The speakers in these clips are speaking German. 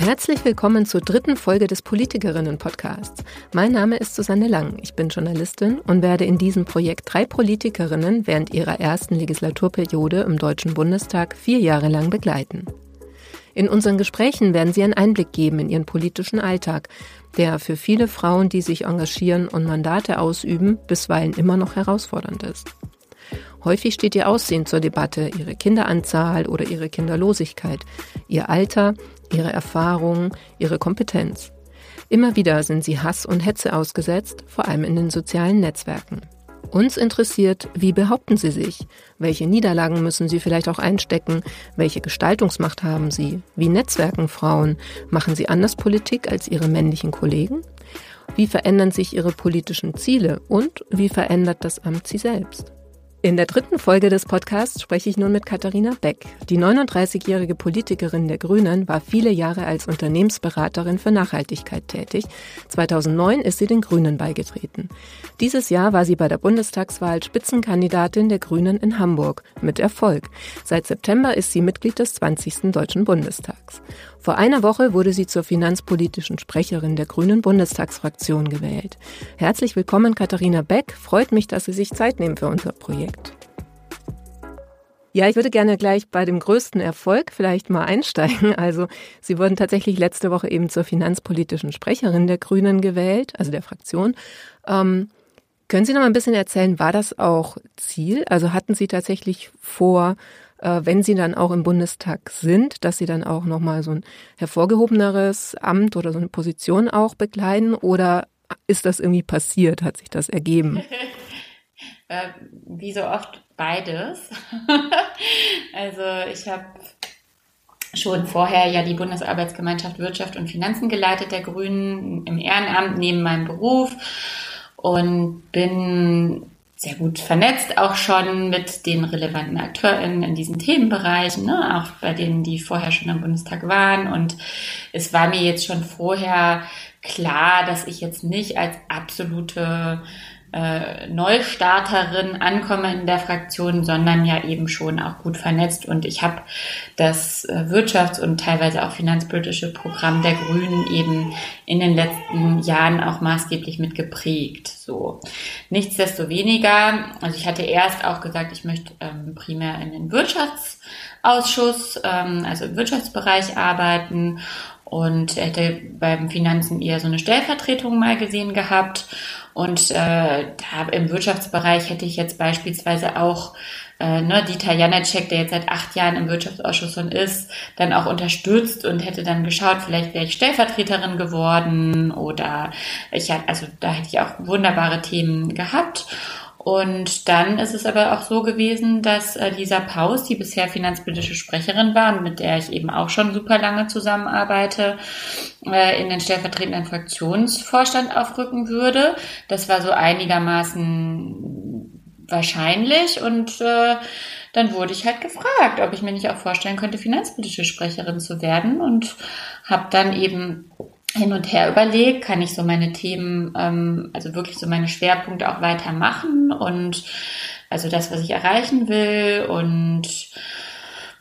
Herzlich willkommen zur dritten Folge des Politikerinnen-Podcasts. Mein Name ist Susanne Lang. Ich bin Journalistin und werde in diesem Projekt drei Politikerinnen während ihrer ersten Legislaturperiode im Deutschen Bundestag vier Jahre lang begleiten. In unseren Gesprächen werden sie einen Einblick geben in ihren politischen Alltag, der für viele Frauen, die sich engagieren und Mandate ausüben, bisweilen immer noch herausfordernd ist. Häufig steht ihr Aussehen zur Debatte, ihre Kinderanzahl oder ihre Kinderlosigkeit, ihr Alter, ihre Erfahrungen, ihre Kompetenz. Immer wieder sind sie Hass und Hetze ausgesetzt, vor allem in den sozialen Netzwerken. Uns interessiert, wie behaupten sie sich? Welche Niederlagen müssen sie vielleicht auch einstecken? Welche Gestaltungsmacht haben sie? Wie netzwerken Frauen? Machen sie anders Politik als ihre männlichen Kollegen? Wie verändern sich ihre politischen Ziele? Und wie verändert das Amt sie selbst? In der dritten Folge des Podcasts spreche ich nun mit Katharina Beck. Die 39-jährige Politikerin der Grünen war viele Jahre als Unternehmensberaterin für Nachhaltigkeit tätig. 2009 ist sie den Grünen beigetreten. Dieses Jahr war sie bei der Bundestagswahl Spitzenkandidatin der Grünen in Hamburg mit Erfolg. Seit September ist sie Mitglied des 20. Deutschen Bundestags. Vor einer Woche wurde sie zur finanzpolitischen Sprecherin der Grünen Bundestagsfraktion gewählt. Herzlich willkommen, Katharina Beck. Freut mich, dass Sie sich Zeit nehmen für unser Projekt. Ja, ich würde gerne gleich bei dem größten Erfolg vielleicht mal einsteigen. Also Sie wurden tatsächlich letzte Woche eben zur finanzpolitischen Sprecherin der Grünen gewählt, also der Fraktion. Ähm, können Sie noch mal ein bisschen erzählen, war das auch Ziel? Also hatten Sie tatsächlich vor, äh, wenn sie dann auch im Bundestag sind, dass sie dann auch nochmal so ein hervorgehobeneres Amt oder so eine Position auch bekleiden? Oder ist das irgendwie passiert? Hat sich das ergeben? äh, wie so oft beides. also ich habe schon vorher ja die Bundesarbeitsgemeinschaft Wirtschaft und Finanzen geleitet der Grünen im Ehrenamt neben meinem Beruf und bin sehr gut vernetzt, auch schon mit den relevanten AkteurInnen in diesen Themenbereichen, ne? auch bei denen, die vorher schon im Bundestag waren. Und es war mir jetzt schon vorher klar, dass ich jetzt nicht als absolute äh, Neustarterin ankomme in der Fraktion, sondern ja eben schon auch gut vernetzt. Und ich habe das äh, Wirtschafts- und teilweise auch finanzpolitische Programm der Grünen eben in den letzten Jahren auch maßgeblich mit geprägt. So. Nichtsdestoweniger, also ich hatte erst auch gesagt, ich möchte ähm, primär in den Wirtschaftsausschuss, ähm, also im Wirtschaftsbereich arbeiten und hätte beim Finanzen eher so eine Stellvertretung mal gesehen gehabt und äh, da im Wirtschaftsbereich hätte ich jetzt beispielsweise auch äh, ne, Dieter Janacek, der jetzt seit acht Jahren im Wirtschaftsausschuss schon ist, dann auch unterstützt und hätte dann geschaut, vielleicht wäre ich Stellvertreterin geworden oder ich also da hätte ich auch wunderbare Themen gehabt. Und dann ist es aber auch so gewesen, dass äh, Lisa Paus, die bisher finanzpolitische Sprecherin war und mit der ich eben auch schon super lange zusammenarbeite, äh, in den stellvertretenden Fraktionsvorstand aufrücken würde. Das war so einigermaßen wahrscheinlich und äh, dann wurde ich halt gefragt, ob ich mir nicht auch vorstellen könnte, finanzpolitische Sprecherin zu werden und habe dann eben hin und her überlegt, kann ich so meine Themen, ähm, also wirklich so meine Schwerpunkte auch weitermachen und also das, was ich erreichen will und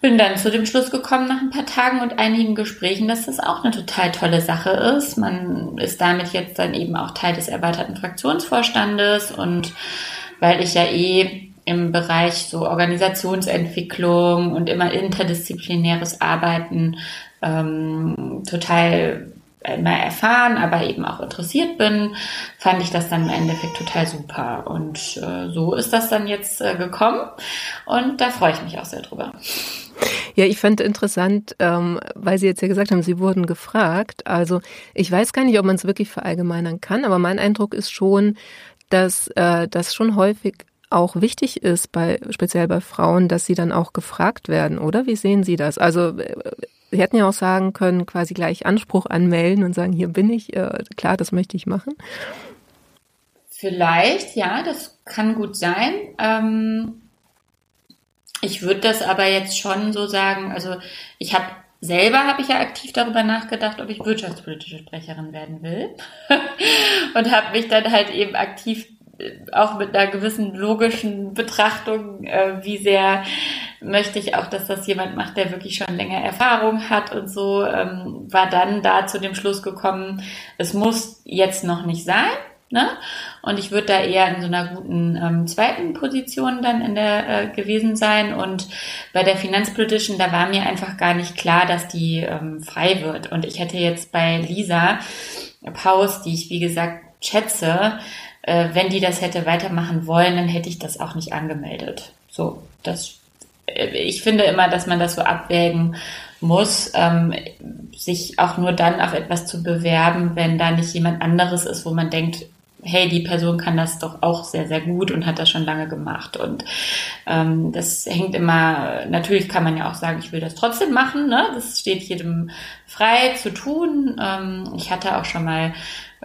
bin dann zu dem Schluss gekommen nach ein paar Tagen und einigen Gesprächen, dass das auch eine total tolle Sache ist. Man ist damit jetzt dann eben auch Teil des erweiterten Fraktionsvorstandes und weil ich ja eh im Bereich so Organisationsentwicklung und immer interdisziplinäres Arbeiten ähm, total immer erfahren, aber eben auch interessiert bin, fand ich das dann im Endeffekt total super. Und äh, so ist das dann jetzt äh, gekommen und da freue ich mich auch sehr drüber. Ja, ich fand interessant, ähm, weil Sie jetzt ja gesagt haben, Sie wurden gefragt. Also ich weiß gar nicht, ob man es wirklich verallgemeinern kann, aber mein Eindruck ist schon, dass äh, das schon häufig auch wichtig ist, bei, speziell bei Frauen, dass sie dann auch gefragt werden, oder? Wie sehen Sie das? Also äh, Sie hätten ja auch sagen können, quasi gleich Anspruch anmelden und sagen, hier bin ich, äh, klar, das möchte ich machen. Vielleicht, ja, das kann gut sein. Ähm, ich würde das aber jetzt schon so sagen, also ich habe selber habe ich ja aktiv darüber nachgedacht, ob ich wirtschaftspolitische Sprecherin werden will und habe mich dann halt eben aktiv auch mit einer gewissen logischen Betrachtung, äh, wie sehr möchte ich auch, dass das jemand macht, der wirklich schon länger Erfahrung hat und so, ähm, war dann da zu dem Schluss gekommen, es muss jetzt noch nicht sein. Ne? Und ich würde da eher in so einer guten ähm, zweiten Position dann in der äh, gewesen sein. Und bei der Finanzpolitischen, da war mir einfach gar nicht klar, dass die ähm, frei wird. Und ich hätte jetzt bei Lisa Paus, die ich wie gesagt schätze, äh, wenn die das hätte weitermachen wollen, dann hätte ich das auch nicht angemeldet. So, das äh, ich finde immer, dass man das so abwägen muss, ähm, sich auch nur dann auf etwas zu bewerben, wenn da nicht jemand anderes ist, wo man denkt, hey, die Person kann das doch auch sehr, sehr gut und hat das schon lange gemacht. Und ähm, das hängt immer, natürlich kann man ja auch sagen, ich will das trotzdem machen. Ne? Das steht jedem frei zu tun. Ähm, ich hatte auch schon mal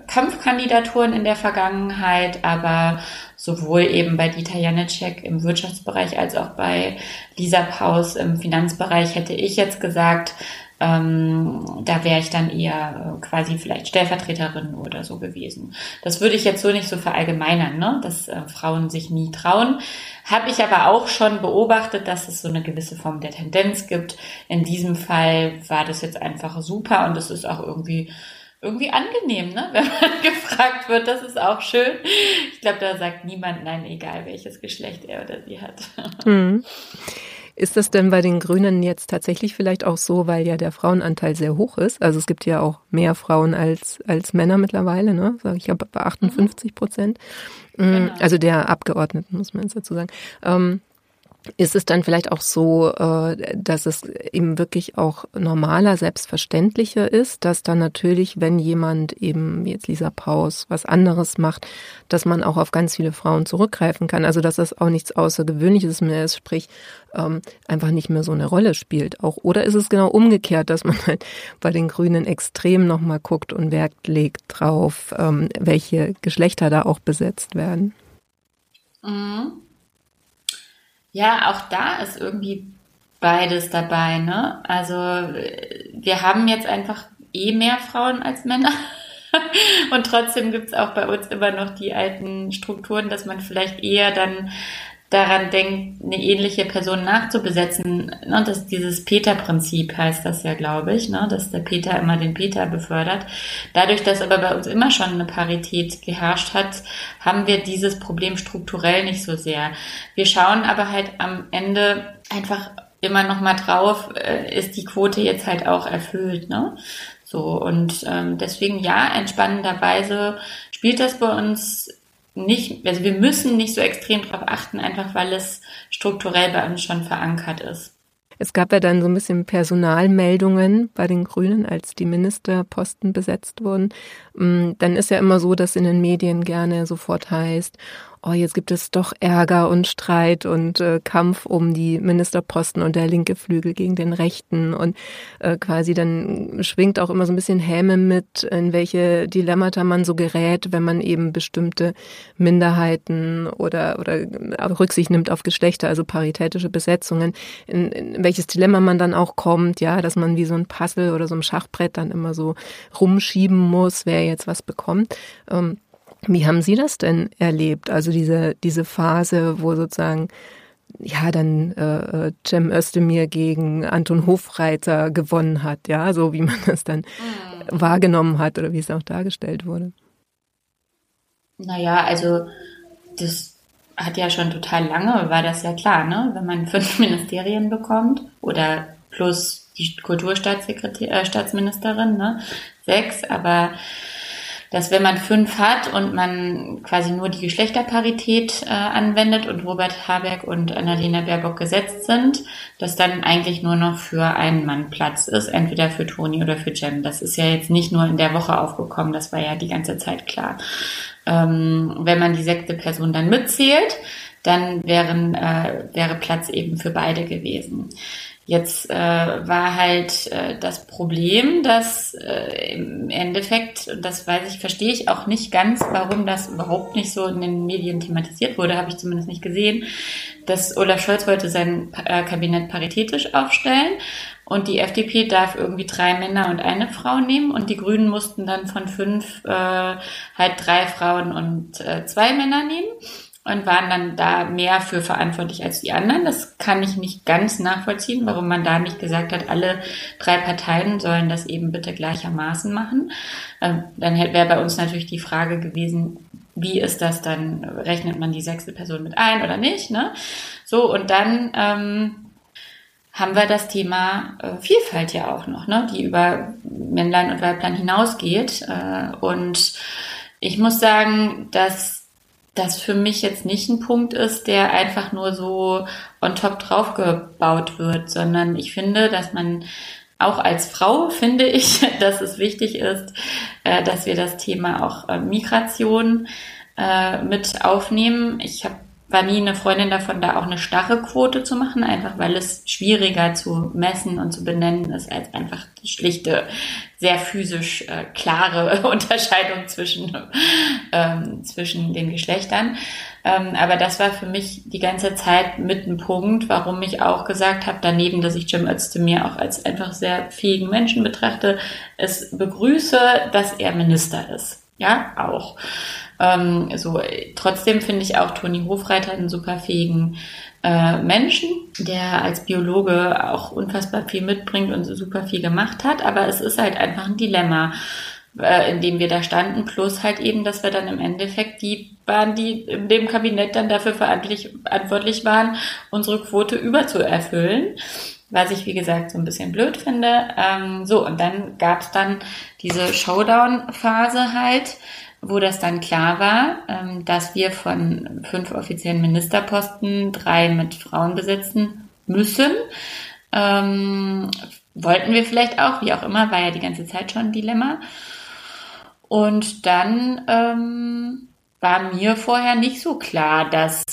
Kampfkandidaturen in der Vergangenheit, aber sowohl eben bei Dieter Janicek im Wirtschaftsbereich als auch bei Lisa Paus im Finanzbereich hätte ich jetzt gesagt, ähm, da wäre ich dann eher äh, quasi vielleicht Stellvertreterin oder so gewesen. Das würde ich jetzt so nicht so verallgemeinern, ne? dass äh, Frauen sich nie trauen. Habe ich aber auch schon beobachtet, dass es so eine gewisse Form der Tendenz gibt. In diesem Fall war das jetzt einfach super und es ist auch irgendwie irgendwie angenehm, ne? wenn man gefragt wird. Das ist auch schön. Ich glaube, da sagt niemand nein, egal welches Geschlecht er oder sie hat. Mhm. Ist das denn bei den Grünen jetzt tatsächlich vielleicht auch so, weil ja der Frauenanteil sehr hoch ist? Also es gibt ja auch mehr Frauen als, als Männer mittlerweile, ne? Ich habe bei 58 Prozent. Mhm. Genau. Also der Abgeordneten, muss man jetzt dazu sagen. Ähm, ist es dann vielleicht auch so, äh, dass es eben wirklich auch normaler, selbstverständlicher ist, dass dann natürlich, wenn jemand eben jetzt Lisa Paus was anderes macht, dass man auch auf ganz viele Frauen zurückgreifen kann. Also dass das auch nichts Außergewöhnliches mehr ist, sprich ähm, einfach nicht mehr so eine Rolle spielt. Auch oder ist es genau umgekehrt, dass man halt bei den Grünen extrem nochmal guckt und Wert legt drauf, ähm, welche Geschlechter da auch besetzt werden? Mhm. Ja, auch da ist irgendwie beides dabei, ne? Also wir haben jetzt einfach eh mehr Frauen als Männer. Und trotzdem gibt's auch bei uns immer noch die alten Strukturen, dass man vielleicht eher dann daran denkt, eine ähnliche Person nachzubesetzen. Ne? Das, dieses Peter-Prinzip heißt das ja, glaube ich, ne? dass der Peter immer den Peter befördert. Dadurch, dass aber bei uns immer schon eine Parität geherrscht hat, haben wir dieses Problem strukturell nicht so sehr. Wir schauen aber halt am Ende einfach immer noch mal drauf, äh, ist die Quote jetzt halt auch erfüllt, ne? So und ähm, deswegen ja, entspannenderweise spielt das bei uns nicht, also wir müssen nicht so extrem darauf achten, einfach weil es strukturell bei uns schon verankert ist. Es gab ja dann so ein bisschen Personalmeldungen bei den Grünen, als die Ministerposten besetzt wurden. Mm, dann ist ja immer so, dass in den Medien gerne sofort heißt, oh, jetzt gibt es doch Ärger und Streit und äh, Kampf um die Ministerposten und der linke Flügel gegen den Rechten und äh, quasi dann schwingt auch immer so ein bisschen Häme mit, in welche Dilemmata man so gerät, wenn man eben bestimmte Minderheiten oder, oder Rücksicht nimmt auf Geschlechter, also paritätische Besetzungen, in, in welches Dilemma man dann auch kommt, ja, dass man wie so ein Puzzle oder so ein Schachbrett dann immer so rumschieben muss, wer jetzt was bekommt. Ähm, wie haben Sie das denn erlebt? Also diese, diese Phase, wo sozusagen ja dann äh, Cem Özdemir gegen Anton Hofreiter gewonnen hat, ja, so wie man das dann mhm. wahrgenommen hat oder wie es auch dargestellt wurde. Naja, also das hat ja schon total lange, war das ja klar, ne? Wenn man fünf Ministerien bekommt oder plus die Kulturstaatsministerin, äh, ne? Sechs, aber dass wenn man fünf hat und man quasi nur die Geschlechterparität äh, anwendet und Robert Habeck und Annalena Baerbock gesetzt sind, dass dann eigentlich nur noch für einen Mann Platz ist, entweder für Toni oder für Jem. Das ist ja jetzt nicht nur in der Woche aufgekommen, das war ja die ganze Zeit klar. Ähm, wenn man die sechste Person dann mitzählt, dann wären, äh, wäre Platz eben für beide gewesen. Jetzt äh, war halt äh, das Problem, dass äh, im Endeffekt, das weiß ich, verstehe ich auch nicht ganz, warum das überhaupt nicht so in den Medien thematisiert wurde, habe ich zumindest nicht gesehen, dass Olaf Scholz wollte sein äh, Kabinett paritätisch aufstellen, und die FDP darf irgendwie drei Männer und eine Frau nehmen und die Grünen mussten dann von fünf äh, halt drei Frauen und äh, zwei Männer nehmen und waren dann da mehr für verantwortlich als die anderen. Das kann ich nicht ganz nachvollziehen, warum man da nicht gesagt hat, alle drei Parteien sollen das eben bitte gleichermaßen machen. Ähm, dann wäre bei uns natürlich die Frage gewesen, wie ist das dann, rechnet man die sechste Person mit ein oder nicht, ne? So, und dann ähm, haben wir das Thema äh, Vielfalt ja auch noch, ne, die über Männlein und Weiblein hinausgeht. Äh, und ich muss sagen, dass das für mich jetzt nicht ein Punkt ist, der einfach nur so on top draufgebaut wird, sondern ich finde, dass man auch als Frau finde ich, dass es wichtig ist, äh, dass wir das Thema auch äh, Migration äh, mit aufnehmen. Ich habe war nie eine Freundin davon, da auch eine starre Quote zu machen, einfach weil es schwieriger zu messen und zu benennen ist, als einfach die schlichte, sehr physisch äh, klare Unterscheidung zwischen, ähm, zwischen den Geschlechtern. Ähm, aber das war für mich die ganze Zeit mit ein Punkt, warum ich auch gesagt habe, daneben, dass ich Jim Özdemir auch als einfach sehr fähigen Menschen betrachte, es begrüße, dass er Minister ist. Ja, auch. Ähm, so, trotzdem finde ich auch Toni Hofreiter einen super fähigen äh, Menschen, der als Biologe auch unfassbar viel mitbringt und super viel gemacht hat. Aber es ist halt einfach ein Dilemma, äh, in dem wir da standen. Plus halt eben, dass wir dann im Endeffekt die waren, die in dem Kabinett dann dafür verantwortlich waren, unsere Quote überzuerfüllen was ich, wie gesagt, so ein bisschen blöd finde. Ähm, so, und dann gab es dann diese Showdown-Phase halt, wo das dann klar war, ähm, dass wir von fünf offiziellen Ministerposten drei mit Frauen besetzen müssen. Ähm, wollten wir vielleicht auch, wie auch immer, war ja die ganze Zeit schon ein Dilemma. Und dann ähm, war mir vorher nicht so klar, dass,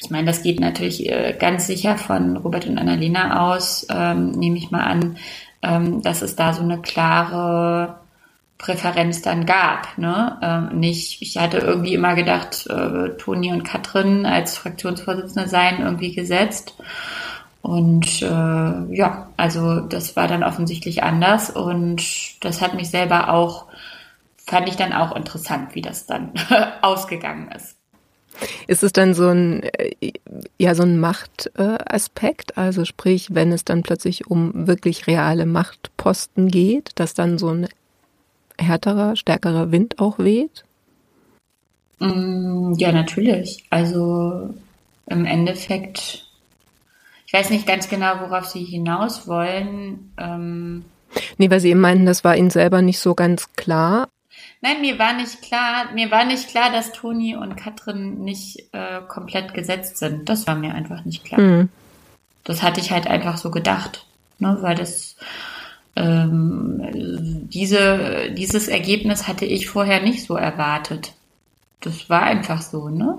ich meine, das geht natürlich äh, ganz sicher von Robert und Annalena aus, ähm, nehme ich mal an, ähm, dass es da so eine klare Präferenz dann gab. Ne? Ähm, nicht, ich hatte irgendwie immer gedacht, äh, Toni und Katrin als Fraktionsvorsitzende seien irgendwie gesetzt. Und äh, ja, also das war dann offensichtlich anders und das hat mich selber auch, fand ich dann auch interessant, wie das dann ausgegangen ist. Ist es dann so ein, äh, ja, so ein Machtaspekt? Also sprich, wenn es dann plötzlich um wirklich reale Machtposten geht, dass dann so ein härterer, stärkerer Wind auch weht? Mm, ja, natürlich. Also im Endeffekt, ich weiß nicht ganz genau, worauf Sie hinaus wollen. Ähm, nee, weil Sie eben meinten, das war Ihnen selber nicht so ganz klar. Nein, mir war nicht klar, mir war nicht klar, dass Toni und Katrin nicht äh, komplett gesetzt sind. Das war mir einfach nicht klar. Mhm. Das hatte ich halt einfach so gedacht, ne, weil das ähm, diese, dieses Ergebnis hatte ich vorher nicht so erwartet. Das war einfach so, ne?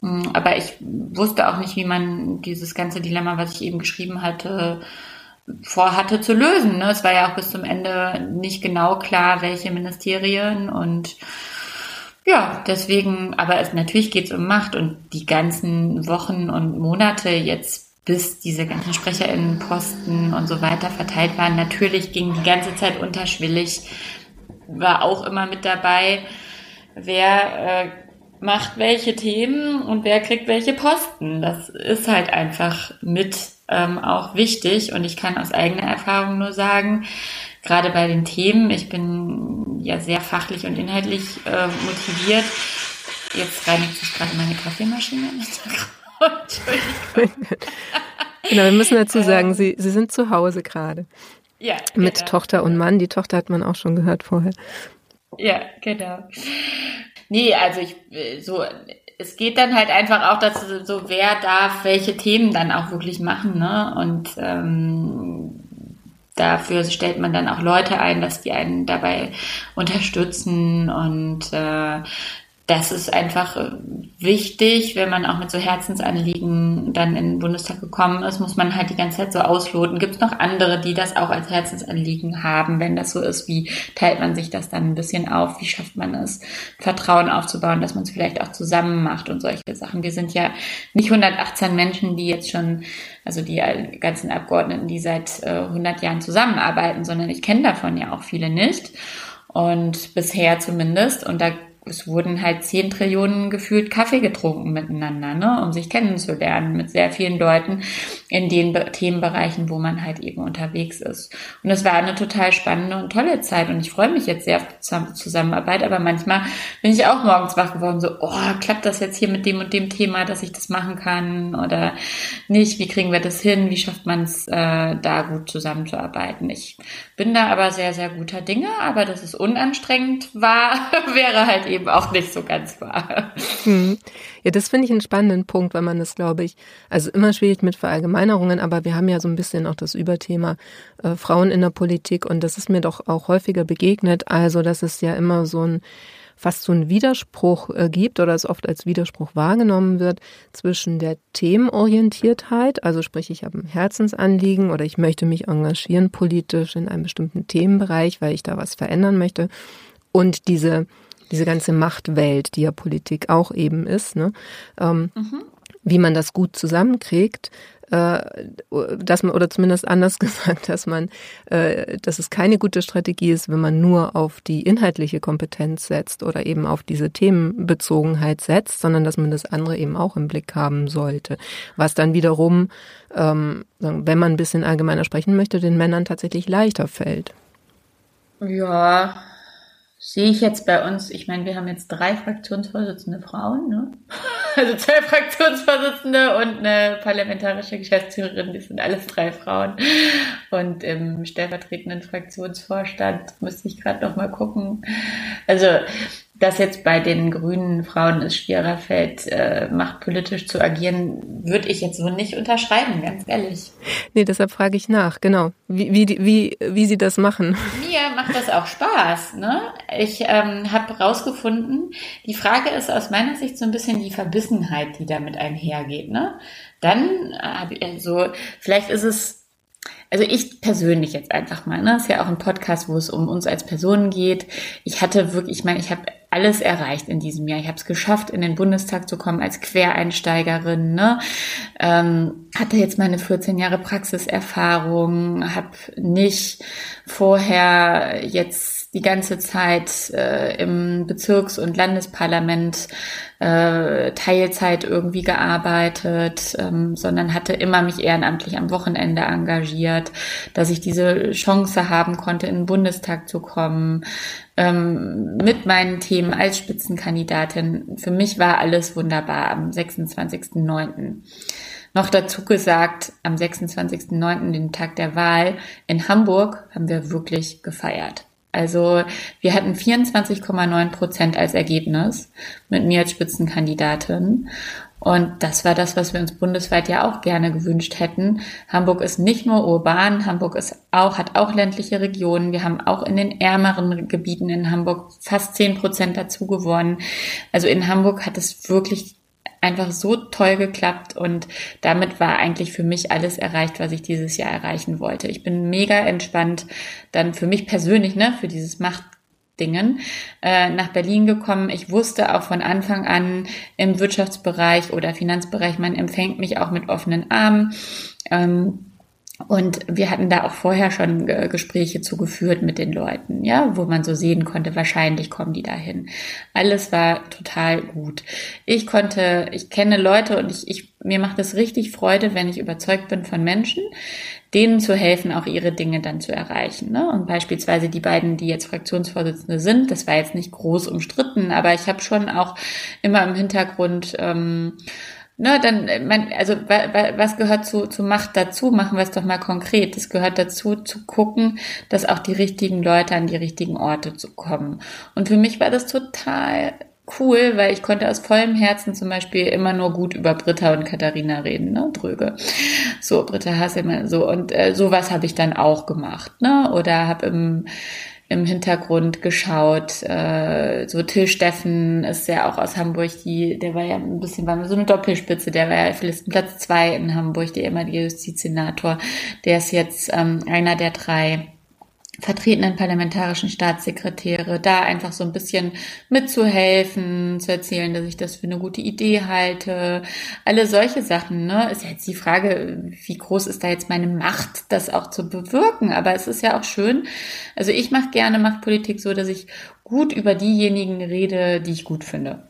Mm, aber ich wusste auch nicht, wie man dieses ganze Dilemma, was ich eben geschrieben hatte, vorhatte zu lösen. Ne? Es war ja auch bis zum Ende nicht genau klar, welche Ministerien und ja, deswegen, aber es natürlich geht es um Macht und die ganzen Wochen und Monate jetzt bis diese ganzen SprecherInnenposten und so weiter verteilt waren. Natürlich ging die ganze Zeit unterschwellig, war auch immer mit dabei, wer äh, macht welche Themen und wer kriegt welche Posten. Das ist halt einfach mit ähm, auch wichtig und ich kann aus eigener Erfahrung nur sagen, gerade bei den Themen, ich bin ja sehr fachlich und inhaltlich äh, motiviert. Jetzt reinigt sich gerade meine Kaffeemaschine im Hintergrund. genau, wir müssen dazu sagen, Sie, Sie sind zu Hause gerade. Ja. Mit genau. Tochter und Mann. Die Tochter hat man auch schon gehört vorher. Ja, genau. Nee, also ich, so, es geht dann halt einfach auch dazu, so wer darf welche Themen dann auch wirklich machen, ne? Und ähm, dafür stellt man dann auch Leute ein, dass die einen dabei unterstützen und äh, das ist einfach äh, wichtig, wenn man auch mit so Herzensanliegen dann in den Bundestag gekommen ist, muss man halt die ganze Zeit so ausloten. Gibt es noch andere, die das auch als Herzensanliegen haben? Wenn das so ist, wie teilt man sich das dann ein bisschen auf? Wie schafft man es, Vertrauen aufzubauen, dass man es vielleicht auch zusammen macht und solche Sachen? Wir sind ja nicht 118 Menschen, die jetzt schon, also die ganzen Abgeordneten, die seit äh, 100 Jahren zusammenarbeiten, sondern ich kenne davon ja auch viele nicht. Und bisher zumindest. Und da es wurden halt zehn Trillionen gefühlt Kaffee getrunken miteinander, ne, um sich kennenzulernen mit sehr vielen Leuten in den Be Themenbereichen, wo man halt eben unterwegs ist. Und es war eine total spannende und tolle Zeit und ich freue mich jetzt sehr auf die Zusammenarbeit, aber manchmal bin ich auch morgens wach geworden, so, oh, klappt das jetzt hier mit dem und dem Thema, dass ich das machen kann oder nicht? Wie kriegen wir das hin? Wie schafft man es, äh, da gut zusammenzuarbeiten? Ich bin da aber sehr, sehr guter Dinge, aber dass es unanstrengend war, wäre halt eben auch nicht so ganz wahr. Hm. Ja, das finde ich einen spannenden Punkt, weil man das, glaube ich, also immer schwierig mit Verallgemeinerungen, aber wir haben ja so ein bisschen auch das Überthema äh, Frauen in der Politik und das ist mir doch auch häufiger begegnet. Also, dass es ja immer so ein fast so einen Widerspruch äh, gibt oder es oft als Widerspruch wahrgenommen wird zwischen der Themenorientiertheit, also sprich ich habe ein Herzensanliegen oder ich möchte mich engagieren politisch in einem bestimmten Themenbereich, weil ich da was verändern möchte und diese diese ganze Machtwelt, die ja Politik auch eben ist, ne? Ähm, mhm. wie man das gut zusammenkriegt, äh, dass man, oder zumindest anders gesagt, dass man, äh, dass es keine gute Strategie ist, wenn man nur auf die inhaltliche Kompetenz setzt oder eben auf diese Themenbezogenheit setzt, sondern dass man das andere eben auch im Blick haben sollte. Was dann wiederum, ähm, wenn man ein bisschen allgemeiner sprechen möchte, den Männern tatsächlich leichter fällt. Ja, sehe ich jetzt bei uns, ich meine, wir haben jetzt drei Fraktionsvorsitzende Frauen, ne? Also zwei Fraktionsvorsitzende und eine parlamentarische Geschäftsführerin, die sind alles drei Frauen. Und im stellvertretenden Fraktionsvorstand müsste ich gerade noch mal gucken. Also dass jetzt bei den grünen Frauen es schwerer fällt, äh, machtpolitisch zu agieren, würde ich jetzt so nicht unterschreiben, ganz ehrlich. Nee, deshalb frage ich nach, genau, wie, wie, wie, wie sie das machen. Mir macht das auch Spaß. Ne? Ich ähm, habe rausgefunden, die Frage ist aus meiner Sicht so ein bisschen die Verbissenheit, die damit einhergeht. Ne? Dann, äh, also, vielleicht ist es also ich persönlich jetzt einfach mal, ne, ist ja auch ein Podcast, wo es um uns als Personen geht. Ich hatte wirklich, ich meine, ich habe alles erreicht in diesem Jahr. Ich habe es geschafft, in den Bundestag zu kommen als Quereinsteigerin. Ne? Ähm, hatte jetzt meine 14 Jahre Praxiserfahrung, habe nicht vorher jetzt die ganze Zeit äh, im Bezirks- und Landesparlament äh, Teilzeit irgendwie gearbeitet, ähm, sondern hatte immer mich ehrenamtlich am Wochenende engagiert, dass ich diese Chance haben konnte, in den Bundestag zu kommen, ähm, mit meinen Themen als Spitzenkandidatin. Für mich war alles wunderbar am 26.09. Noch dazu gesagt, am 26.09., den Tag der Wahl in Hamburg, haben wir wirklich gefeiert. Also wir hatten 24,9 Prozent als Ergebnis mit mir als Spitzenkandidatin. Und das war das, was wir uns bundesweit ja auch gerne gewünscht hätten. Hamburg ist nicht nur urban, Hamburg ist auch, hat auch ländliche Regionen. Wir haben auch in den ärmeren Gebieten in Hamburg fast 10 Prozent dazu gewonnen. Also in Hamburg hat es wirklich einfach so toll geklappt und damit war eigentlich für mich alles erreicht, was ich dieses Jahr erreichen wollte. Ich bin mega entspannt dann für mich persönlich, ne, für dieses Machtdingen äh, nach Berlin gekommen. Ich wusste auch von Anfang an im Wirtschaftsbereich oder Finanzbereich, man empfängt mich auch mit offenen Armen. Ähm, und wir hatten da auch vorher schon Gespräche zugeführt mit den Leuten, ja, wo man so sehen konnte, wahrscheinlich kommen die dahin. Alles war total gut. Ich konnte, ich kenne Leute und ich, ich mir macht es richtig Freude, wenn ich überzeugt bin von Menschen, denen zu helfen, auch ihre Dinge dann zu erreichen. Ne? Und beispielsweise die beiden, die jetzt Fraktionsvorsitzende sind, das war jetzt nicht groß umstritten, aber ich habe schon auch immer im Hintergrund ähm, ne, dann, äh, man, also was gehört zu, zu Macht dazu? Machen wir es doch mal konkret. Es gehört dazu, zu gucken, dass auch die richtigen Leute an die richtigen Orte zu kommen. Und für mich war das total cool, weil ich konnte aus vollem Herzen zum Beispiel immer nur gut über Britta und Katharina reden, ne, Dröge. So, Britta Hasselmann, so und äh, sowas habe ich dann auch gemacht, ne, oder habe im im Hintergrund geschaut. Äh, so Till Steffen ist ja auch aus Hamburg, die, der war ja ein bisschen, war so eine Doppelspitze, der war ja vielleicht Platz zwei in Hamburg, der ehemalige Justizsenator. Der ist jetzt ähm, einer der drei vertretenen parlamentarischen Staatssekretäre, da einfach so ein bisschen mitzuhelfen, zu erzählen, dass ich das für eine gute Idee halte. Alle solche Sachen, ne? Ist ja jetzt die Frage, wie groß ist da jetzt meine Macht, das auch zu bewirken? Aber es ist ja auch schön. Also ich mache gerne Machtpolitik so, dass ich gut über diejenigen rede, die ich gut finde.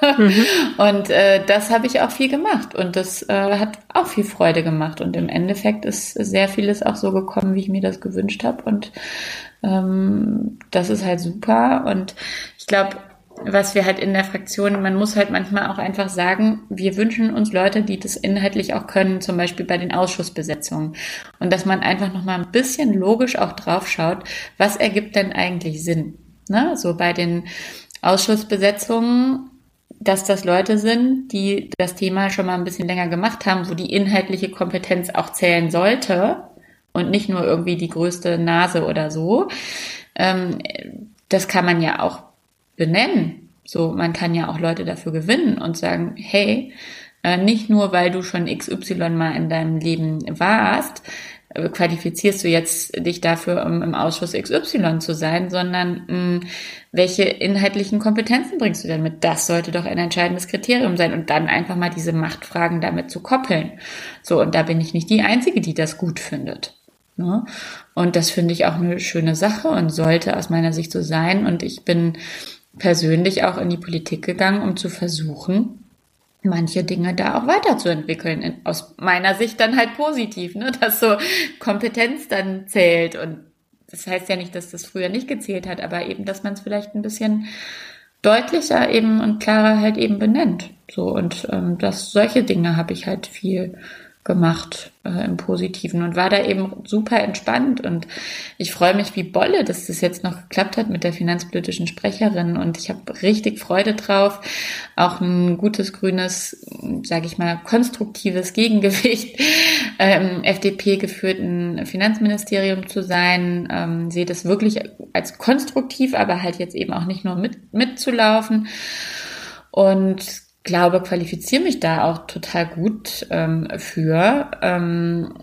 Mhm. Und äh, das habe ich auch viel gemacht und das äh, hat auch viel Freude gemacht. Und im Endeffekt ist sehr vieles auch so gekommen, wie ich mir das gewünscht habe. Und ähm, das ist halt super. Und ich glaube, was wir halt in der Fraktion, man muss halt manchmal auch einfach sagen, wir wünschen uns Leute, die das inhaltlich auch können, zum Beispiel bei den Ausschussbesetzungen. Und dass man einfach nochmal ein bisschen logisch auch drauf schaut, was ergibt denn eigentlich Sinn? Ne? So bei den Ausschussbesetzungen, dass das Leute sind, die das Thema schon mal ein bisschen länger gemacht haben, wo die inhaltliche Kompetenz auch zählen sollte und nicht nur irgendwie die größte Nase oder so. Ähm, das kann man ja auch benennen. So, man kann ja auch Leute dafür gewinnen und sagen, hey, äh, nicht nur, weil du schon XY mal in deinem Leben warst, qualifizierst du jetzt dich dafür, um im Ausschuss XY zu sein, sondern mh, mm, welche inhaltlichen Kompetenzen bringst du denn mit? Das sollte doch ein entscheidendes Kriterium sein und dann einfach mal diese Machtfragen damit zu koppeln. So, und da bin ich nicht die Einzige, die das gut findet. Ne? Und das finde ich auch eine schöne Sache und sollte aus meiner Sicht so sein. Und ich bin persönlich auch in die Politik gegangen, um zu versuchen, manche Dinge da auch weiterzuentwickeln. Aus meiner Sicht dann halt positiv, ne? dass so Kompetenz dann zählt. Und das heißt ja nicht, dass das früher nicht gezählt hat, aber eben, dass man es vielleicht ein bisschen deutlicher eben und klarer halt eben benennt. So und ähm, das solche Dinge habe ich halt viel gemacht äh, im Positiven und war da eben super entspannt. Und ich freue mich wie Bolle, dass das jetzt noch geklappt hat mit der finanzpolitischen Sprecherin. Und ich habe richtig Freude drauf, auch ein gutes grünes, sage ich mal, konstruktives Gegengewicht ähm, FDP geführten Finanzministerium zu sein. Ähm, sehe das wirklich als konstruktiv, aber halt jetzt eben auch nicht nur mit, mitzulaufen. Und glaube, qualifiziere mich da auch total gut ähm, für. Ähm,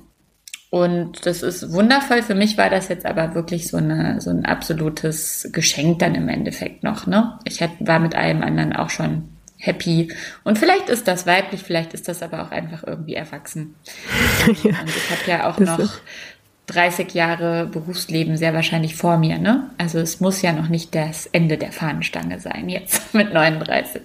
und das ist wundervoll. Für mich war das jetzt aber wirklich so, eine, so ein absolutes Geschenk dann im Endeffekt noch. Ne? Ich hat, war mit allem anderen auch schon happy. Und vielleicht ist das weiblich, vielleicht ist das aber auch einfach irgendwie erwachsen. Ja, und ich habe ja auch noch 30 Jahre Berufsleben sehr wahrscheinlich vor mir. Ne? Also es muss ja noch nicht das Ende der Fahnenstange sein jetzt mit 39.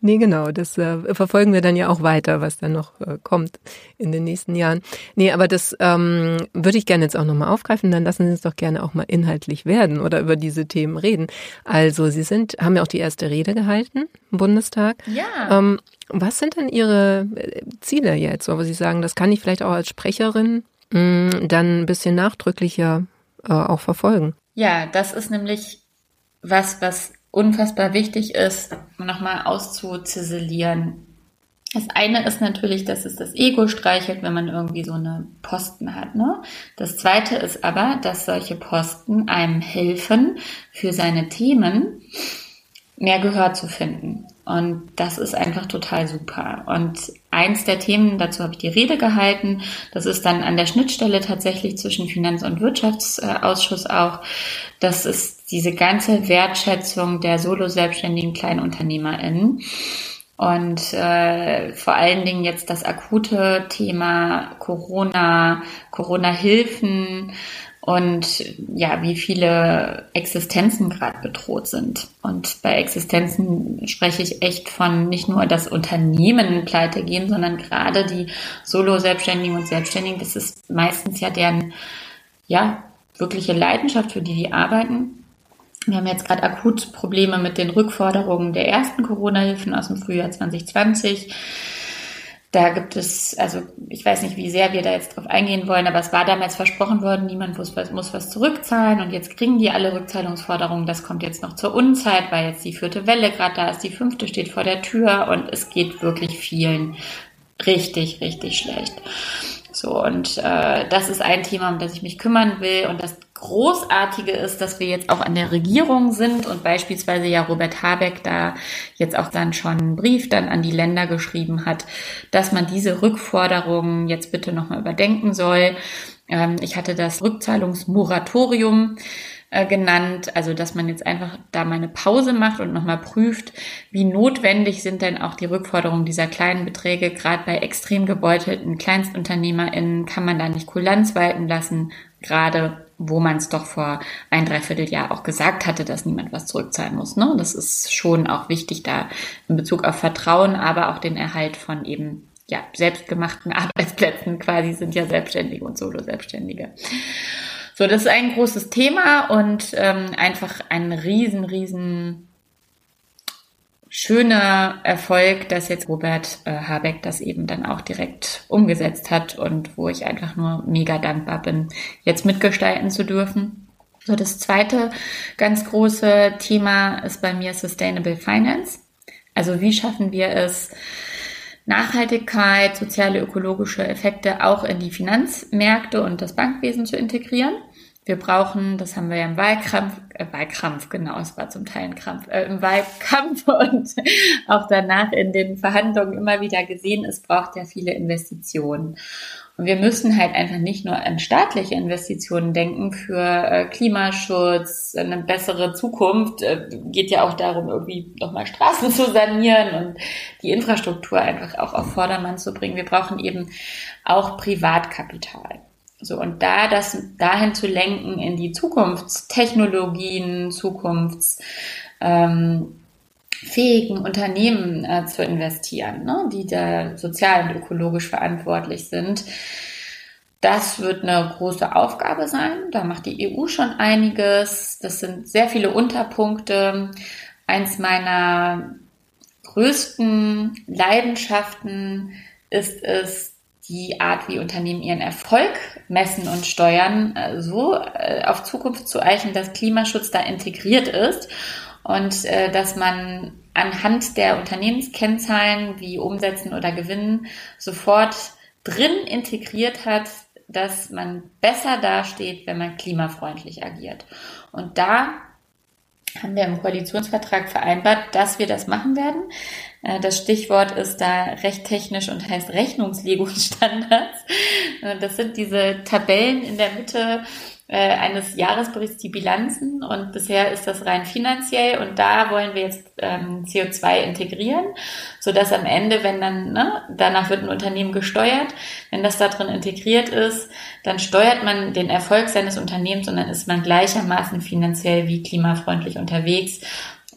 Nee, genau. Das äh, verfolgen wir dann ja auch weiter, was dann noch äh, kommt in den nächsten Jahren. Nee, aber das ähm, würde ich gerne jetzt auch nochmal aufgreifen. Dann lassen Sie uns doch gerne auch mal inhaltlich werden oder über diese Themen reden. Also Sie sind, haben ja auch die erste Rede gehalten im Bundestag. Ja. Ähm, was sind denn Ihre äh, Ziele jetzt, wo Sie sagen, das kann ich vielleicht auch als Sprecherin mh, mm, dann ein bisschen nachdrücklicher äh, auch verfolgen? Ja, das ist nämlich was, was unfassbar wichtig ist, nochmal auszuziselieren. Das eine ist natürlich, dass es das Ego streichelt, wenn man irgendwie so eine Posten hat. Ne? Das zweite ist aber, dass solche Posten einem helfen, für seine Themen mehr Gehör zu finden. Und das ist einfach total super. Und eins der Themen, dazu habe ich die Rede gehalten, das ist dann an der Schnittstelle tatsächlich zwischen Finanz- und Wirtschaftsausschuss auch. Das ist diese ganze Wertschätzung der solo-selbstständigen KleinunternehmerInnen. Und äh, vor allen Dingen jetzt das akute Thema Corona, Corona-Hilfen, und ja, wie viele Existenzen gerade bedroht sind. Und bei Existenzen spreche ich echt von nicht nur das Unternehmen pleite gehen, sondern gerade die Solo-Selbstständigen und Selbstständigen. Das ist meistens ja deren, ja, wirkliche Leidenschaft, für die die arbeiten. Wir haben jetzt gerade akut Probleme mit den Rückforderungen der ersten Corona-Hilfen aus dem Frühjahr 2020 da gibt es, also ich weiß nicht, wie sehr wir da jetzt drauf eingehen wollen, aber es war damals versprochen worden, niemand muss was, muss was zurückzahlen und jetzt kriegen die alle Rückzahlungsforderungen. Das kommt jetzt noch zur Unzeit, weil jetzt die vierte Welle gerade da ist, die fünfte steht vor der Tür und es geht wirklich vielen richtig, richtig schlecht. So, und äh, das ist ein Thema, um das ich mich kümmern will. Und das Großartige ist, dass wir jetzt auch an der Regierung sind und beispielsweise ja Robert Habeck da jetzt auch dann schon einen Brief dann an die Länder geschrieben hat, dass man diese Rückforderungen jetzt bitte nochmal überdenken soll. Ähm, ich hatte das Rückzahlungsmoratorium äh, genannt, also dass man jetzt einfach da mal eine Pause macht und nochmal prüft, wie notwendig sind denn auch die Rückforderungen dieser kleinen Beträge, gerade bei extrem gebeutelten KleinstunternehmerInnen kann man da nicht Kulanz walten lassen, gerade wo man es doch vor ein Dreivierteljahr auch gesagt hatte, dass niemand was zurückzahlen muss. Ne? Das ist schon auch wichtig da in Bezug auf Vertrauen, aber auch den Erhalt von eben ja, selbstgemachten Arbeitsplätzen quasi sind ja Selbstständige und Solo-Selbstständige. So, das ist ein großes Thema und ähm, einfach ein riesen, riesen schöner Erfolg, dass jetzt Robert äh, Habeck das eben dann auch direkt umgesetzt hat und wo ich einfach nur mega dankbar bin, jetzt mitgestalten zu dürfen. So, das zweite ganz große Thema ist bei mir Sustainable Finance. Also wie schaffen wir es, Nachhaltigkeit, soziale, ökologische Effekte auch in die Finanzmärkte und das Bankwesen zu integrieren? Wir brauchen, das haben wir ja im Wahlkampf, äh, Wahlkampf, genau, es war zum Teil ein Krampf, äh, im Wahlkampf und auch danach in den Verhandlungen immer wieder gesehen, es braucht ja viele Investitionen. Und wir müssen halt einfach nicht nur an staatliche Investitionen denken für äh, Klimaschutz, eine bessere Zukunft. Äh, geht ja auch darum, irgendwie nochmal Straßen zu sanieren und die Infrastruktur einfach auch auf Vordermann zu bringen. Wir brauchen eben auch Privatkapital. So, und da das dahin zu lenken in die Zukunftstechnologien, zukunftsfähigen ähm, Unternehmen äh, zu investieren, ne, die da sozial und ökologisch verantwortlich sind. Das wird eine große Aufgabe sein. Da macht die EU schon einiges. Das sind sehr viele Unterpunkte. Eins meiner größten Leidenschaften ist es, die Art, wie Unternehmen ihren Erfolg messen und steuern, äh, so äh, auf Zukunft zu eichen, dass Klimaschutz da integriert ist und äh, dass man anhand der Unternehmenskennzahlen wie Umsätzen oder Gewinnen sofort drin integriert hat, dass man besser dasteht, wenn man klimafreundlich agiert. Und da haben wir im Koalitionsvertrag vereinbart, dass wir das machen werden. Äh, das Stichwort ist da recht technisch und heißt Rechnungslegungsstandards. Das sind diese Tabellen in der Mitte äh, eines Jahresberichts die Bilanzen. Und bisher ist das rein finanziell. Und da wollen wir jetzt ähm, CO2 integrieren, so dass am Ende, wenn dann, ne, danach wird ein Unternehmen gesteuert, wenn das da drin integriert ist, dann steuert man den Erfolg seines Unternehmens und dann ist man gleichermaßen finanziell wie klimafreundlich unterwegs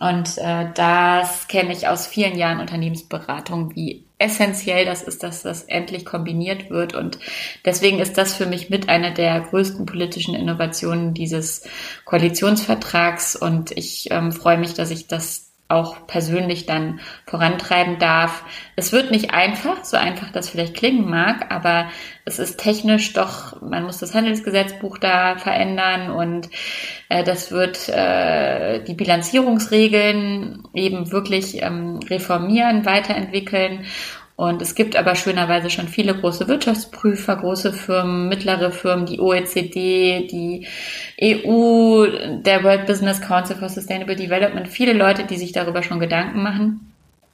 und äh, das kenne ich aus vielen Jahren Unternehmensberatung, wie essentiell das ist, dass das endlich kombiniert wird. Und deswegen ist das für mich mit einer der größten politischen Innovationen dieses Koalitionsvertrags. Und ich ähm, freue mich, dass ich das auch persönlich dann vorantreiben darf. Es wird nicht einfach, so einfach das vielleicht klingen mag, aber es ist technisch doch, man muss das Handelsgesetzbuch da verändern und äh, das wird äh, die Bilanzierungsregeln eben wirklich ähm, reformieren, weiterentwickeln und es gibt aber schönerweise schon viele große Wirtschaftsprüfer, große Firmen, mittlere Firmen, die OECD, die EU, der World Business Council for Sustainable Development, viele Leute, die sich darüber schon Gedanken machen.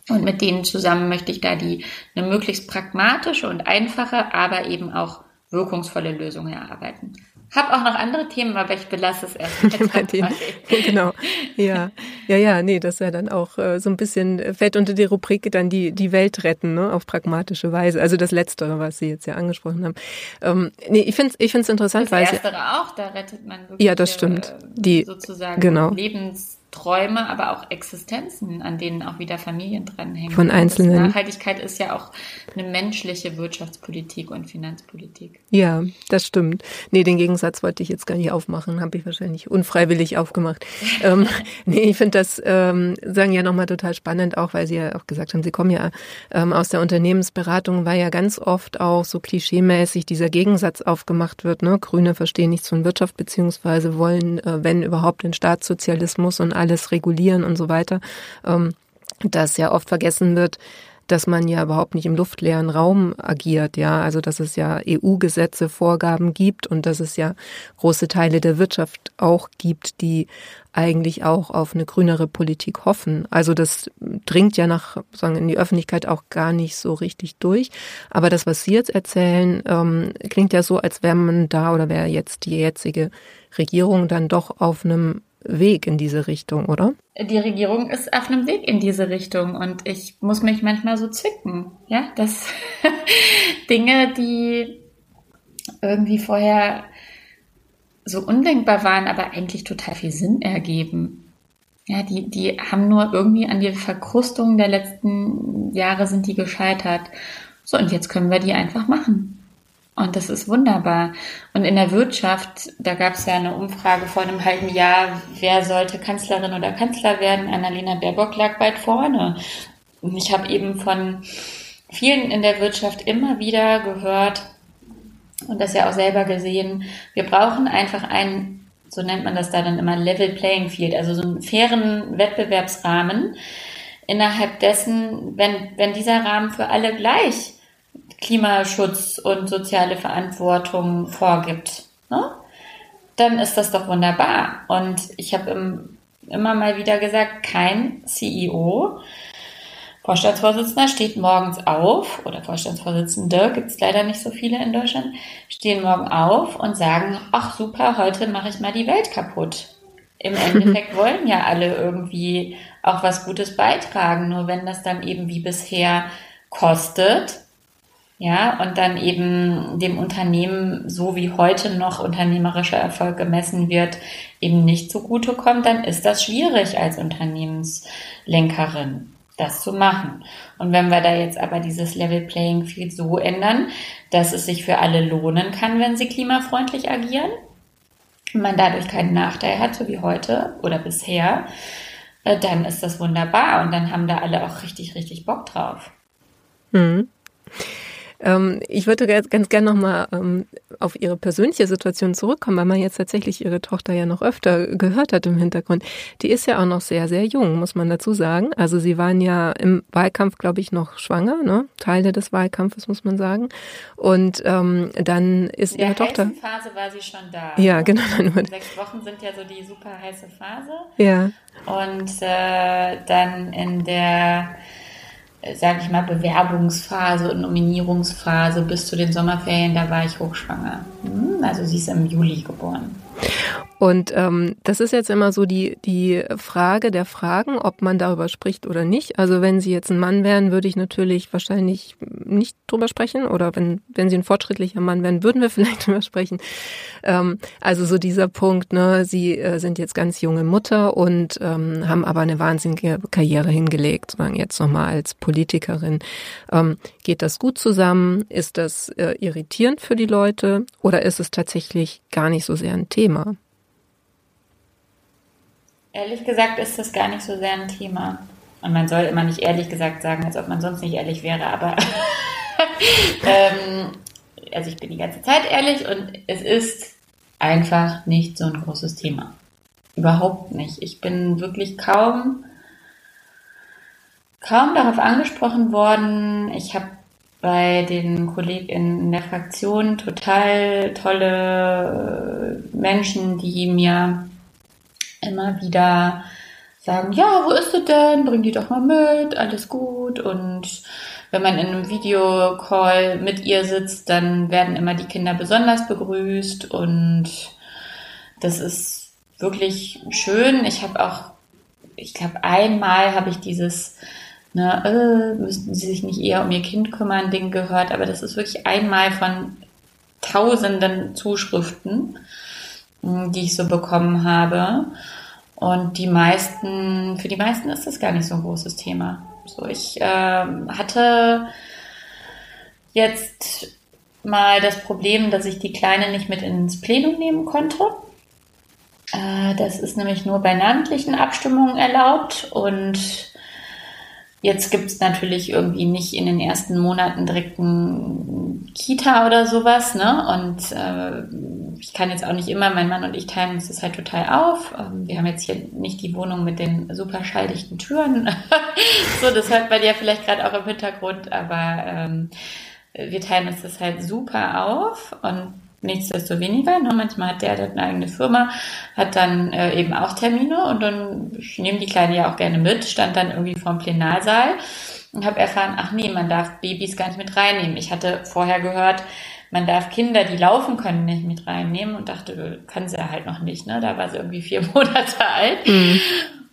Und mit denen zusammen möchte ich da die eine möglichst pragmatische und einfache, aber eben auch wirkungsvolle Lösung erarbeiten. Hab auch noch andere Themen, aber ich belasse es erst. genau. Ja. Ja, ja, nee, das wäre dann auch äh, so ein bisschen, fällt unter die Rubrik dann die, die Welt retten, ne, auf pragmatische Weise. Also das Letztere, was Sie jetzt ja angesprochen haben. Ähm, nee, ich finde es ich find's interessant, das weil. Das Erstere auch, da rettet man wirklich. Ja, das stimmt. Äh, die, sozusagen genau. Lebens, Träume, aber auch Existenzen, an denen auch wieder Familien dranhängen. Von Einzelnen. Nachhaltigkeit ist ja auch eine menschliche Wirtschaftspolitik und Finanzpolitik. Ja, das stimmt. Nee, den Gegensatz wollte ich jetzt gar nicht aufmachen, habe ich wahrscheinlich unfreiwillig aufgemacht. ähm, nee, ich finde das, ähm, sagen ja nochmal total spannend, auch weil Sie ja auch gesagt haben, Sie kommen ja ähm, aus der Unternehmensberatung, weil ja ganz oft auch so klischeemäßig dieser Gegensatz aufgemacht wird. Ne? Grüne verstehen nichts von Wirtschaft, beziehungsweise wollen, äh, wenn überhaupt, den Staatssozialismus und alles regulieren und so weiter, ähm, dass ja oft vergessen wird, dass man ja überhaupt nicht im luftleeren Raum agiert, ja, also dass es ja EU-Gesetze, Vorgaben gibt und dass es ja große Teile der Wirtschaft auch gibt, die eigentlich auch auf eine grünere Politik hoffen. Also das dringt ja nach sagen in die Öffentlichkeit auch gar nicht so richtig durch. Aber das, was Sie jetzt erzählen, ähm, klingt ja so, als wäre man da oder wäre jetzt die jetzige Regierung dann doch auf einem Weg in diese Richtung, oder? Die Regierung ist auf einem Weg in diese Richtung und ich muss mich manchmal so zwicken, ja, dass Dinge, die irgendwie vorher so undenkbar waren, aber eigentlich total viel Sinn ergeben. Ja, die, die haben nur irgendwie an die Verkrustung der letzten Jahre sind die gescheitert. So, und jetzt können wir die einfach machen. Und das ist wunderbar. Und in der Wirtschaft, da gab es ja eine Umfrage vor einem halben Jahr, wer sollte Kanzlerin oder Kanzler werden? Annalena Baerbock lag weit vorne. Und ich habe eben von vielen in der Wirtschaft immer wieder gehört und das ja auch selber gesehen, wir brauchen einfach einen, so nennt man das da dann immer, Level Playing Field, also so einen fairen Wettbewerbsrahmen, innerhalb dessen, wenn, wenn dieser Rahmen für alle gleich Klimaschutz und soziale Verantwortung vorgibt, ne? dann ist das doch wunderbar. Und ich habe immer mal wieder gesagt, kein CEO, Vorstandsvorsitzender steht morgens auf, oder Vorstandsvorsitzende, gibt es leider nicht so viele in Deutschland, stehen morgen auf und sagen, ach super, heute mache ich mal die Welt kaputt. Im Endeffekt wollen ja alle irgendwie auch was Gutes beitragen, nur wenn das dann eben wie bisher kostet, ja, und dann eben dem Unternehmen, so wie heute noch unternehmerischer Erfolg gemessen wird, eben nicht zugutekommt, dann ist das schwierig als Unternehmenslenkerin, das zu machen. Und wenn wir da jetzt aber dieses Level Playing Field so ändern, dass es sich für alle lohnen kann, wenn sie klimafreundlich agieren, man dadurch keinen Nachteil hat, so wie heute oder bisher, äh, dann ist das wunderbar und dann haben da alle auch richtig, richtig Bock drauf. Mhm. Ähm, ich würde ganz, ganz gerne nochmal ähm, auf Ihre persönliche Situation zurückkommen, weil man jetzt tatsächlich Ihre Tochter ja noch öfter gehört hat im Hintergrund. Die ist ja auch noch sehr, sehr jung, muss man dazu sagen. Also Sie waren ja im Wahlkampf, glaube ich, noch schwanger, ne? Teile des Wahlkampfes, muss man sagen. Und ähm, dann ist In der Ihre Tochter. Phase war sie schon da. Ja, genau. Sechs Wochen sind ja so die super heiße Phase. Ja. Und äh, dann in der sage ich mal, Bewerbungsphase und Nominierungsphase bis zu den Sommerferien, da war ich hochschwanger. Hm, also sie ist im Juli geboren. Und ähm, das ist jetzt immer so die, die Frage der Fragen, ob man darüber spricht oder nicht. Also wenn Sie jetzt ein Mann wären, würde ich natürlich wahrscheinlich nicht drüber sprechen. Oder wenn, wenn Sie ein fortschrittlicher Mann wären, würden wir vielleicht drüber sprechen. Ähm, also so dieser Punkt, ne, Sie äh, sind jetzt ganz junge Mutter und ähm, haben aber eine wahnsinnige Karriere hingelegt, sozusagen jetzt nochmal als Politikerin. Ähm, geht das gut zusammen? Ist das äh, irritierend für die Leute? Oder ist es tatsächlich gar nicht so sehr ein Thema? Ehrlich gesagt ist das gar nicht so sehr ein Thema. Und man soll immer nicht ehrlich gesagt sagen, als ob man sonst nicht ehrlich wäre, aber ähm, also ich bin die ganze Zeit ehrlich und es ist einfach nicht so ein großes Thema. Überhaupt nicht. Ich bin wirklich kaum, kaum darauf angesprochen worden. Ich habe bei den Kollegen in der Fraktion total tolle äh, Menschen, die mir immer wieder sagen, ja, wo ist sie denn? Bring die doch mal mit, alles gut. Und wenn man in einem Videocall mit ihr sitzt, dann werden immer die Kinder besonders begrüßt und das ist wirklich schön. Ich habe auch, ich glaube, einmal habe ich dieses, ne, äh, müssten sie sich nicht eher um ihr Kind kümmern, Ding gehört, aber das ist wirklich einmal von tausenden Zuschriften, die ich so bekommen habe. Und die meisten, für die meisten ist das gar nicht so ein großes Thema. So, ich äh, hatte jetzt mal das Problem, dass ich die Kleine nicht mit ins Plenum nehmen konnte. Äh, das ist nämlich nur bei namentlichen Abstimmungen erlaubt und Jetzt gibt es natürlich irgendwie nicht in den ersten Monaten direkt ein Kita oder sowas, ne? Und äh, ich kann jetzt auch nicht immer, mein Mann und ich teilen uns das halt total auf. Ähm, wir haben jetzt hier nicht die Wohnung mit den super schalldichten Türen. so, das hört bei dir vielleicht gerade auch im Hintergrund, aber ähm, wir teilen uns das halt super auf und nichtsdestoweniger, ne, manchmal hat der halt eine eigene Firma, hat dann äh, eben auch Termine und dann, ich nehme die Kleine ja auch gerne mit, stand dann irgendwie vorm Plenarsaal und habe erfahren, ach nee, man darf Babys gar nicht mit reinnehmen. Ich hatte vorher gehört, man darf Kinder, die laufen können, nicht mit reinnehmen und dachte, kann sie ja halt noch nicht. Ne? Da war sie irgendwie vier Monate alt. Mhm.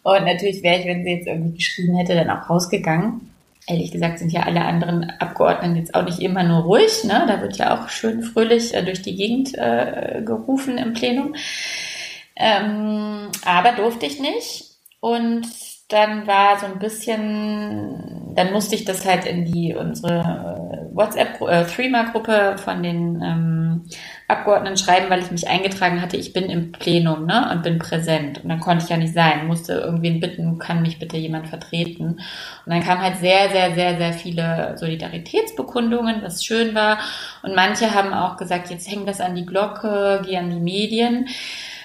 Und natürlich wäre ich, wenn sie jetzt irgendwie geschrieben hätte, dann auch rausgegangen. Ehrlich gesagt sind ja alle anderen Abgeordneten jetzt auch nicht immer nur ruhig. Ne? Da wird ja auch schön fröhlich äh, durch die Gegend äh, gerufen im Plenum. Ähm, aber durfte ich nicht. Und dann war so ein bisschen, dann musste ich das halt in die unsere äh, WhatsApp äh, Threema-Gruppe von den ähm, Abgeordneten schreiben, weil ich mich eingetragen hatte, ich bin im Plenum ne, und bin präsent. Und dann konnte ich ja nicht sein, musste irgendwen bitten, kann mich bitte jemand vertreten. Und dann kamen halt sehr, sehr, sehr, sehr viele Solidaritätsbekundungen, was schön war. Und manche haben auch gesagt, jetzt hängt das an die Glocke, geh an die Medien.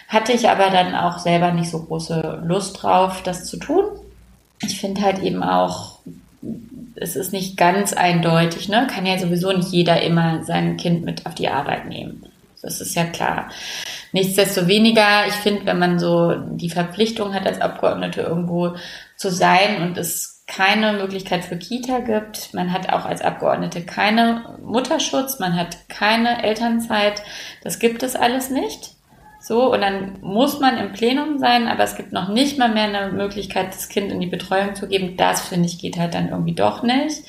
Hatte ich aber dann auch selber nicht so große Lust drauf, das zu tun. Ich finde halt eben auch, es ist nicht ganz eindeutig, ne? Kann ja sowieso nicht jeder immer sein Kind mit auf die Arbeit nehmen. Das ist ja klar. Nichtsdestoweniger, ich finde, wenn man so die Verpflichtung hat, als Abgeordnete irgendwo zu sein und es keine Möglichkeit für Kita gibt, man hat auch als Abgeordnete keine Mutterschutz, man hat keine Elternzeit, das gibt es alles nicht. So, und dann muss man im Plenum sein, aber es gibt noch nicht mal mehr eine Möglichkeit, das Kind in die Betreuung zu geben. Das, finde ich, geht halt dann irgendwie doch nicht.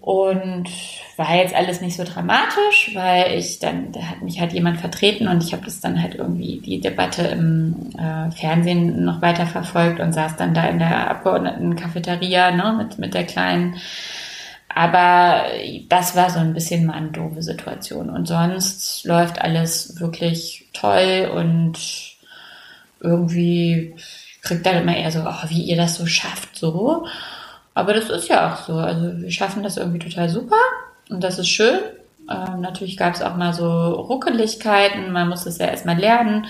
Und war jetzt alles nicht so dramatisch, weil ich dann, da hat mich halt jemand vertreten und ich habe das dann halt irgendwie die Debatte im äh, Fernsehen noch weiter verfolgt und saß dann da in der Abgeordneten-Cafeteria ne, mit, mit der kleinen aber das war so ein bisschen mal eine doofe Situation. Und sonst läuft alles wirklich toll und irgendwie kriegt dann immer eher so, oh, wie ihr das so schafft, so. Aber das ist ja auch so. Also wir schaffen das irgendwie total super und das ist schön. Ähm, natürlich gab es auch mal so Ruckeligkeiten, man muss es ja erstmal lernen,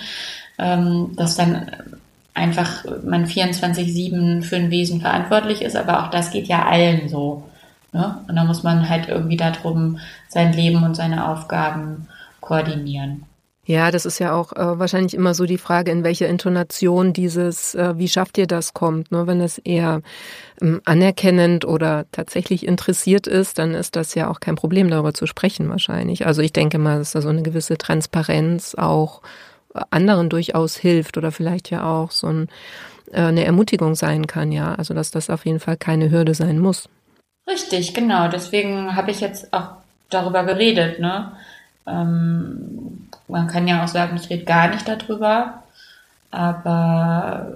ähm, dass dann einfach man 24-7 für ein Wesen verantwortlich ist, aber auch das geht ja allen so. Ne? Und da muss man halt irgendwie darum sein Leben und seine Aufgaben koordinieren. Ja, das ist ja auch äh, wahrscheinlich immer so die Frage, in welcher Intonation dieses, äh, wie schafft ihr das kommt. Ne? Wenn es eher ähm, anerkennend oder tatsächlich interessiert ist, dann ist das ja auch kein Problem, darüber zu sprechen wahrscheinlich. Also ich denke mal, dass da so eine gewisse Transparenz auch anderen durchaus hilft oder vielleicht ja auch so ein, äh, eine Ermutigung sein kann, ja. Also dass das auf jeden Fall keine Hürde sein muss. Richtig, genau. Deswegen habe ich jetzt auch darüber geredet. Ne? Ähm, man kann ja auch sagen, ich rede gar nicht darüber. Aber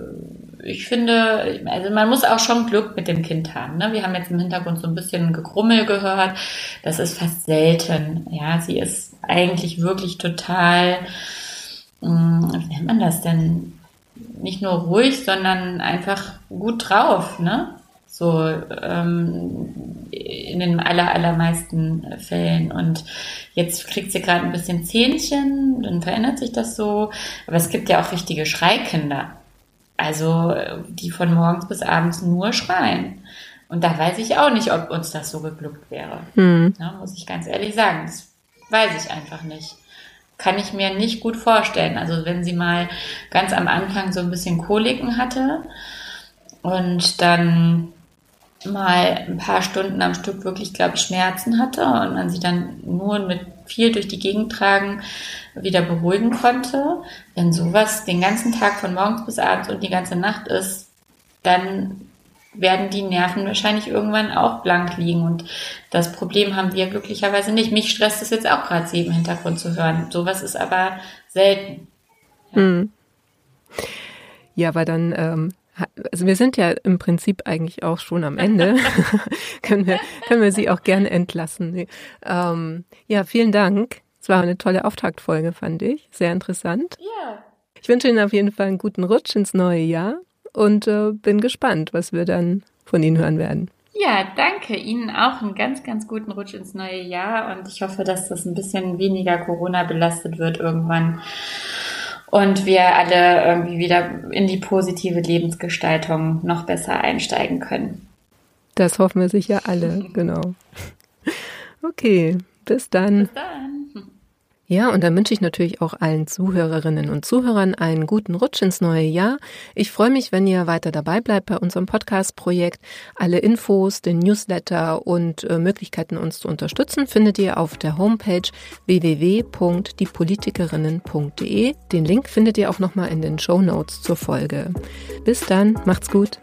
ich finde, also man muss auch schon Glück mit dem Kind haben. Ne? Wir haben jetzt im Hintergrund so ein bisschen Gegrummel gehört. Das ist fast selten. Ja, sie ist eigentlich wirklich total, hm, wie nennt man das denn? Nicht nur ruhig, sondern einfach gut drauf. Ne? So ähm, in den aller, allermeisten Fällen. Und jetzt kriegt sie gerade ein bisschen Zähnchen, dann verändert sich das so. Aber es gibt ja auch richtige Schreikinder. Also die von morgens bis abends nur schreien. Und da weiß ich auch nicht, ob uns das so geglückt wäre. Hm. Ja, muss ich ganz ehrlich sagen. Das weiß ich einfach nicht. Kann ich mir nicht gut vorstellen. Also wenn sie mal ganz am Anfang so ein bisschen Koliken hatte und dann mal ein paar Stunden am Stück wirklich, glaube ich, Schmerzen hatte und man sie dann nur mit viel durch die Gegend tragen wieder beruhigen konnte. Wenn sowas den ganzen Tag von morgens bis abends und die ganze Nacht ist, dann werden die Nerven wahrscheinlich irgendwann auch blank liegen. Und das Problem haben wir glücklicherweise nicht. Mich stresst es jetzt auch gerade, sie im Hintergrund zu hören. Sowas ist aber selten. Ja, hm. ja weil dann ähm, also wir sind ja im Prinzip eigentlich auch schon am Ende. können, wir, können wir Sie auch gerne entlassen. Ähm, ja, vielen Dank. Es war eine tolle Auftaktfolge, fand ich. Sehr interessant. Ja. Ich wünsche Ihnen auf jeden Fall einen guten Rutsch ins neue Jahr und äh, bin gespannt, was wir dann von Ihnen hören werden. Ja, danke Ihnen auch einen ganz, ganz guten Rutsch ins neue Jahr und ich hoffe, dass das ein bisschen weniger Corona belastet wird irgendwann und wir alle irgendwie wieder in die positive Lebensgestaltung noch besser einsteigen können. Das hoffen wir sicher alle, genau. Okay, bis dann. Bis dann. Ja, und dann wünsche ich natürlich auch allen Zuhörerinnen und Zuhörern einen guten Rutsch ins neue Jahr. Ich freue mich, wenn ihr weiter dabei bleibt bei unserem Podcast-Projekt. Alle Infos, den Newsletter und äh, Möglichkeiten, uns zu unterstützen, findet ihr auf der Homepage www.diepolitikerinnen.de. Den Link findet ihr auch nochmal in den Show Notes zur Folge. Bis dann, macht's gut.